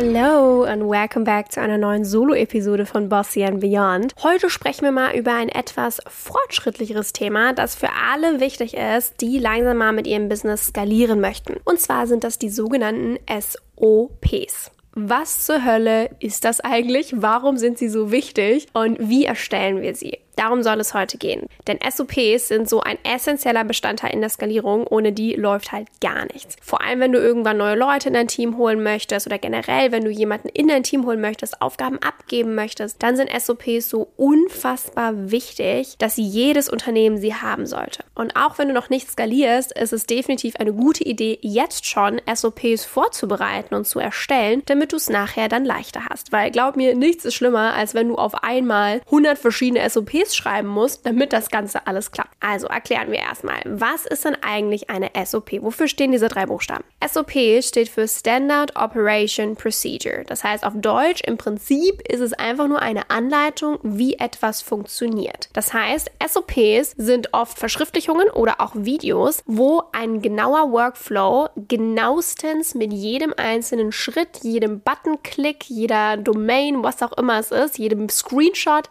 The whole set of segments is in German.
Hello and welcome back zu einer neuen Solo-Episode von Bossy and Beyond. Heute sprechen wir mal über ein etwas fortschrittlicheres Thema, das für alle wichtig ist, die langsam mal mit ihrem Business skalieren möchten. Und zwar sind das die sogenannten SOPs. Was zur Hölle ist das eigentlich? Warum sind sie so wichtig? Und wie erstellen wir sie? Darum soll es heute gehen. Denn SOPs sind so ein essentieller Bestandteil in der Skalierung. Ohne die läuft halt gar nichts. Vor allem, wenn du irgendwann neue Leute in dein Team holen möchtest oder generell, wenn du jemanden in dein Team holen möchtest, Aufgaben abgeben möchtest, dann sind SOPs so unfassbar wichtig, dass jedes Unternehmen sie haben sollte. Und auch wenn du noch nicht skalierst, ist es definitiv eine gute Idee, jetzt schon SOPs vorzubereiten und zu erstellen, damit du es nachher dann leichter hast. Weil glaub mir, nichts ist schlimmer, als wenn du auf einmal 100 verschiedene SOPs SOPs schreiben muss, damit das Ganze alles klappt. Also erklären wir erstmal, was ist denn eigentlich eine SOP? Wofür stehen diese drei Buchstaben? SOP steht für Standard Operation Procedure. Das heißt auf Deutsch, im Prinzip ist es einfach nur eine Anleitung, wie etwas funktioniert. Das heißt, SOPs sind oft Verschriftlichungen oder auch Videos, wo ein genauer Workflow genauestens mit jedem einzelnen Schritt, jedem Buttonklick, jeder Domain, was auch immer es ist, jedem Screenshot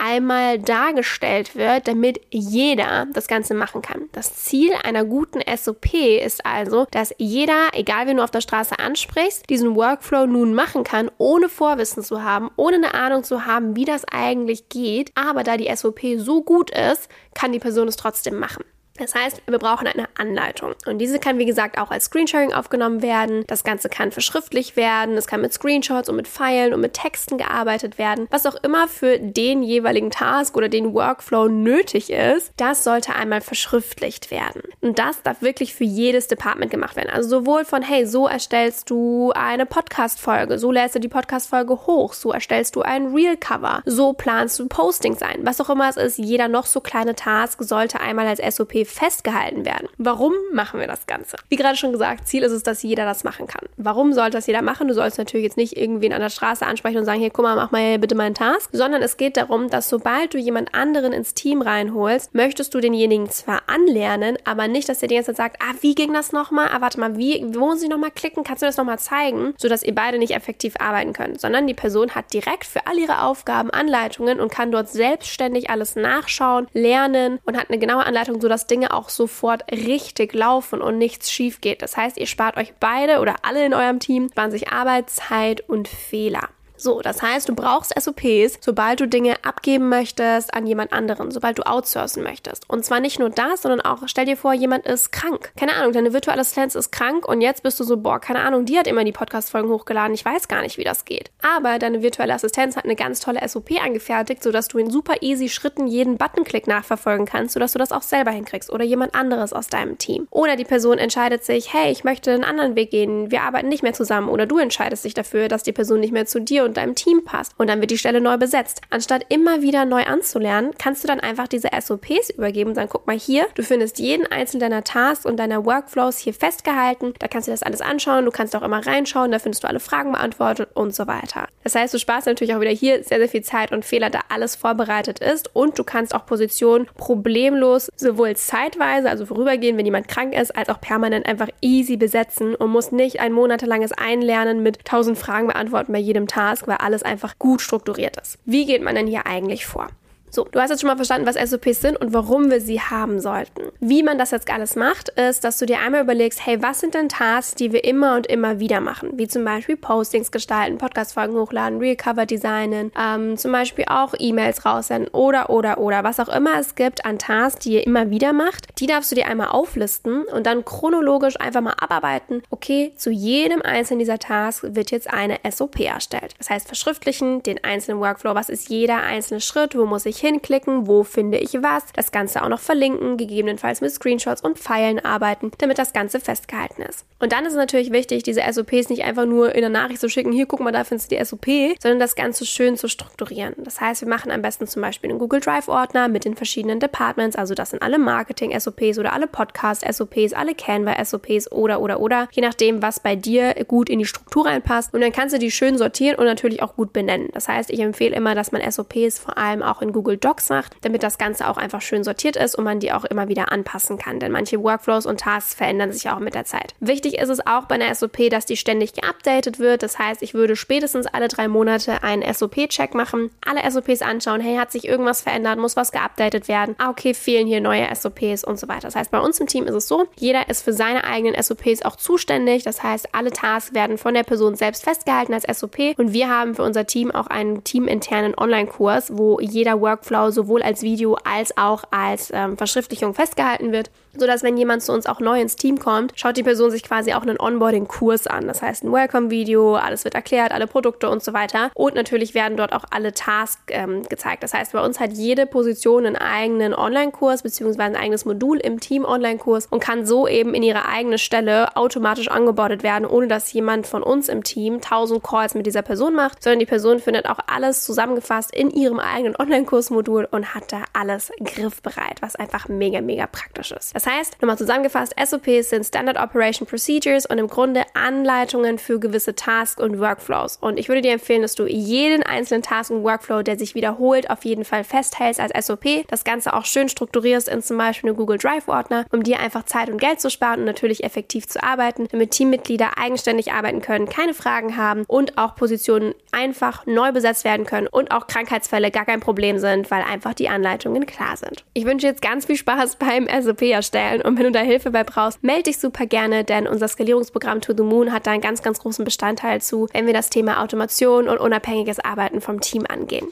einmal da dargestellt wird, damit jeder das Ganze machen kann. Das Ziel einer guten SOP ist also, dass jeder, egal wen du auf der Straße ansprichst, diesen Workflow nun machen kann, ohne Vorwissen zu haben, ohne eine Ahnung zu haben, wie das eigentlich geht. Aber da die SOP so gut ist, kann die Person es trotzdem machen. Das heißt, wir brauchen eine Anleitung. Und diese kann, wie gesagt, auch als Screensharing aufgenommen werden. Das Ganze kann verschriftlich werden. Es kann mit Screenshots und mit Pfeilen und mit Texten gearbeitet werden. Was auch immer für den jeweiligen Task oder den Workflow nötig ist, das sollte einmal verschriftlicht werden. Und das darf wirklich für jedes Department gemacht werden. Also sowohl von, hey, so erstellst du eine Podcast-Folge, so lädst du die Podcast-Folge hoch, so erstellst du ein Reel-Cover, so planst du Postings ein. Was auch immer es ist, jeder noch so kleine Task sollte einmal als SOP festgehalten werden. Warum machen wir das Ganze? Wie gerade schon gesagt, Ziel ist es, dass jeder das machen kann. Warum sollte das jeder machen? Du sollst natürlich jetzt nicht irgendwen an der Straße ansprechen und sagen, hier, guck mal, mach mal bitte meinen Task, sondern es geht darum, dass sobald du jemand anderen ins Team reinholst, möchtest du denjenigen zwar anlernen, aber nicht, dass der ganze Zeit sagt, ah, wie ging das nochmal? Ah, warte mal, wie, wo muss ich nochmal klicken? Kannst du das nochmal zeigen? Sodass ihr beide nicht effektiv arbeiten könnt, sondern die Person hat direkt für all ihre Aufgaben Anleitungen und kann dort selbstständig alles nachschauen, lernen und hat eine genaue Anleitung, sodass Dinge auch sofort richtig laufen und nichts schief geht. Das heißt, ihr spart euch beide oder alle in eurem Team, sparen sich Arbeit, Zeit und Fehler. So, das heißt, du brauchst SOPs, sobald du Dinge abgeben möchtest an jemand anderen, sobald du outsourcen möchtest. Und zwar nicht nur das, sondern auch, stell dir vor, jemand ist krank. Keine Ahnung, deine virtuelle Assistenz ist krank und jetzt bist du so, boah, keine Ahnung, die hat immer die Podcast-Folgen hochgeladen, ich weiß gar nicht, wie das geht. Aber deine virtuelle Assistenz hat eine ganz tolle SOP angefertigt, sodass du in super easy Schritten jeden Buttonklick nachverfolgen kannst, sodass du das auch selber hinkriegst oder jemand anderes aus deinem Team. Oder die Person entscheidet sich, hey, ich möchte einen anderen Weg gehen, wir arbeiten nicht mehr zusammen oder du entscheidest dich dafür, dass die Person nicht mehr zu dir und deinem Team passt. Und dann wird die Stelle neu besetzt. Anstatt immer wieder neu anzulernen, kannst du dann einfach diese SOPs übergeben und sagen, guck mal hier, du findest jeden einzelnen deiner Tasks und deiner Workflows hier festgehalten. Da kannst du das alles anschauen. Du kannst auch immer reinschauen. Da findest du alle Fragen beantwortet und so weiter. Das heißt, du sparst natürlich auch wieder hier sehr, sehr viel Zeit und Fehler, da alles vorbereitet ist. Und du kannst auch Positionen problemlos sowohl zeitweise, also vorübergehend, wenn jemand krank ist, als auch permanent einfach easy besetzen und musst nicht ein monatelanges Einlernen mit tausend Fragen beantworten bei jedem Task, weil alles einfach gut strukturiert ist. Wie geht man denn hier eigentlich vor? So, du hast jetzt schon mal verstanden, was SOPs sind und warum wir sie haben sollten. Wie man das jetzt alles macht, ist, dass du dir einmal überlegst, hey, was sind denn Tasks, die wir immer und immer wieder machen? Wie zum Beispiel Postings gestalten, Podcast-Folgen hochladen, Real-Cover designen, ähm, zum Beispiel auch E-Mails raussenden oder, oder, oder, was auch immer es gibt an Tasks, die ihr immer wieder macht. Die darfst du dir einmal auflisten und dann chronologisch einfach mal abarbeiten. Okay, zu jedem einzelnen dieser Tasks wird jetzt eine SOP erstellt. Das heißt, verschriftlichen den einzelnen Workflow. Was ist jeder einzelne Schritt? Wo muss ich hinklicken, wo finde ich was, das Ganze auch noch verlinken, gegebenenfalls mit Screenshots und Pfeilen arbeiten, damit das Ganze festgehalten ist. Und dann ist es natürlich wichtig, diese SOPs nicht einfach nur in der Nachricht zu schicken, hier guck mal, da findest du die SOP, sondern das Ganze schön zu strukturieren. Das heißt, wir machen am besten zum Beispiel einen Google Drive Ordner mit den verschiedenen Departments, also das sind alle Marketing SOPs oder alle Podcast SOPs, alle Canva SOPs oder oder oder, je nachdem, was bei dir gut in die Struktur reinpasst. Und dann kannst du die schön sortieren und natürlich auch gut benennen. Das heißt, ich empfehle immer, dass man SOPs vor allem auch in Google Docs macht, damit das Ganze auch einfach schön sortiert ist und man die auch immer wieder anpassen kann. Denn manche Workflows und Tasks verändern sich auch mit der Zeit. Wichtig ist es auch bei einer SOP, dass die ständig geupdatet wird. Das heißt, ich würde spätestens alle drei Monate einen SOP-Check machen, alle SOPs anschauen. Hey, hat sich irgendwas verändert? Muss was geupdatet werden? Ah, okay, fehlen hier neue SOPs und so weiter. Das heißt, bei uns im Team ist es so, jeder ist für seine eigenen SOPs auch zuständig. Das heißt, alle Tasks werden von der Person selbst festgehalten als SOP und wir haben für unser Team auch einen teaminternen Online-Kurs, wo jeder Workflow sowohl als Video als auch als ähm, Verschriftlichung festgehalten wird sodass wenn jemand zu uns auch neu ins Team kommt, schaut die Person sich quasi auch einen Onboarding-Kurs an. Das heißt ein Welcome-Video, alles wird erklärt, alle Produkte und so weiter. Und natürlich werden dort auch alle Tasks ähm, gezeigt. Das heißt, bei uns hat jede Position einen eigenen Online-Kurs bzw. ein eigenes Modul im Team-Online-Kurs und kann so eben in ihre eigene Stelle automatisch angebordet werden, ohne dass jemand von uns im Team 1000 Calls mit dieser Person macht, sondern die Person findet auch alles zusammengefasst in ihrem eigenen Online-Kursmodul und hat da alles griffbereit, was einfach mega, mega praktisch ist. Das heißt, nochmal zusammengefasst, SOPs sind Standard Operation Procedures und im Grunde Anleitungen für gewisse Tasks und Workflows. Und ich würde dir empfehlen, dass du jeden einzelnen Task und Workflow, der sich wiederholt, auf jeden Fall festhältst als SOP. Das Ganze auch schön strukturierst in zum Beispiel einen Google Drive Ordner, um dir einfach Zeit und Geld zu sparen und natürlich effektiv zu arbeiten, damit Teammitglieder eigenständig arbeiten können, keine Fragen haben und auch Positionen einfach neu besetzt werden können und auch Krankheitsfälle gar kein Problem sind, weil einfach die Anleitungen klar sind. Ich wünsche jetzt ganz viel Spaß beim SOP erstellen erstellen. Und wenn du da Hilfe bei brauchst, melde dich super gerne, denn unser Skalierungsprogramm To the Moon hat da einen ganz, ganz großen Bestandteil zu, wenn wir das Thema Automation und unabhängiges Arbeiten vom Team angehen.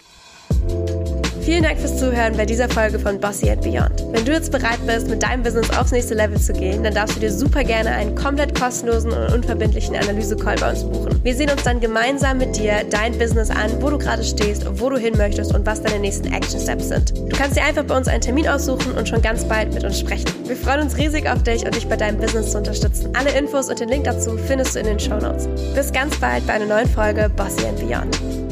Vielen Dank fürs Zuhören bei dieser Folge von Bossy and Beyond. Wenn du jetzt bereit bist, mit deinem Business aufs nächste Level zu gehen, dann darfst du dir super gerne einen komplett kostenlosen und unverbindlichen Analyse-Call bei uns buchen. Wir sehen uns dann gemeinsam mit dir dein Business an, wo du gerade stehst, wo du hin möchtest und was deine nächsten Action Steps sind. Du kannst dir einfach bei uns einen Termin aussuchen und schon ganz bald mit uns sprechen. Wir freuen uns riesig auf dich und dich bei deinem Business zu unterstützen. Alle Infos und den Link dazu findest du in den Show Notes. Bis ganz bald bei einer neuen Folge Bossy and Beyond.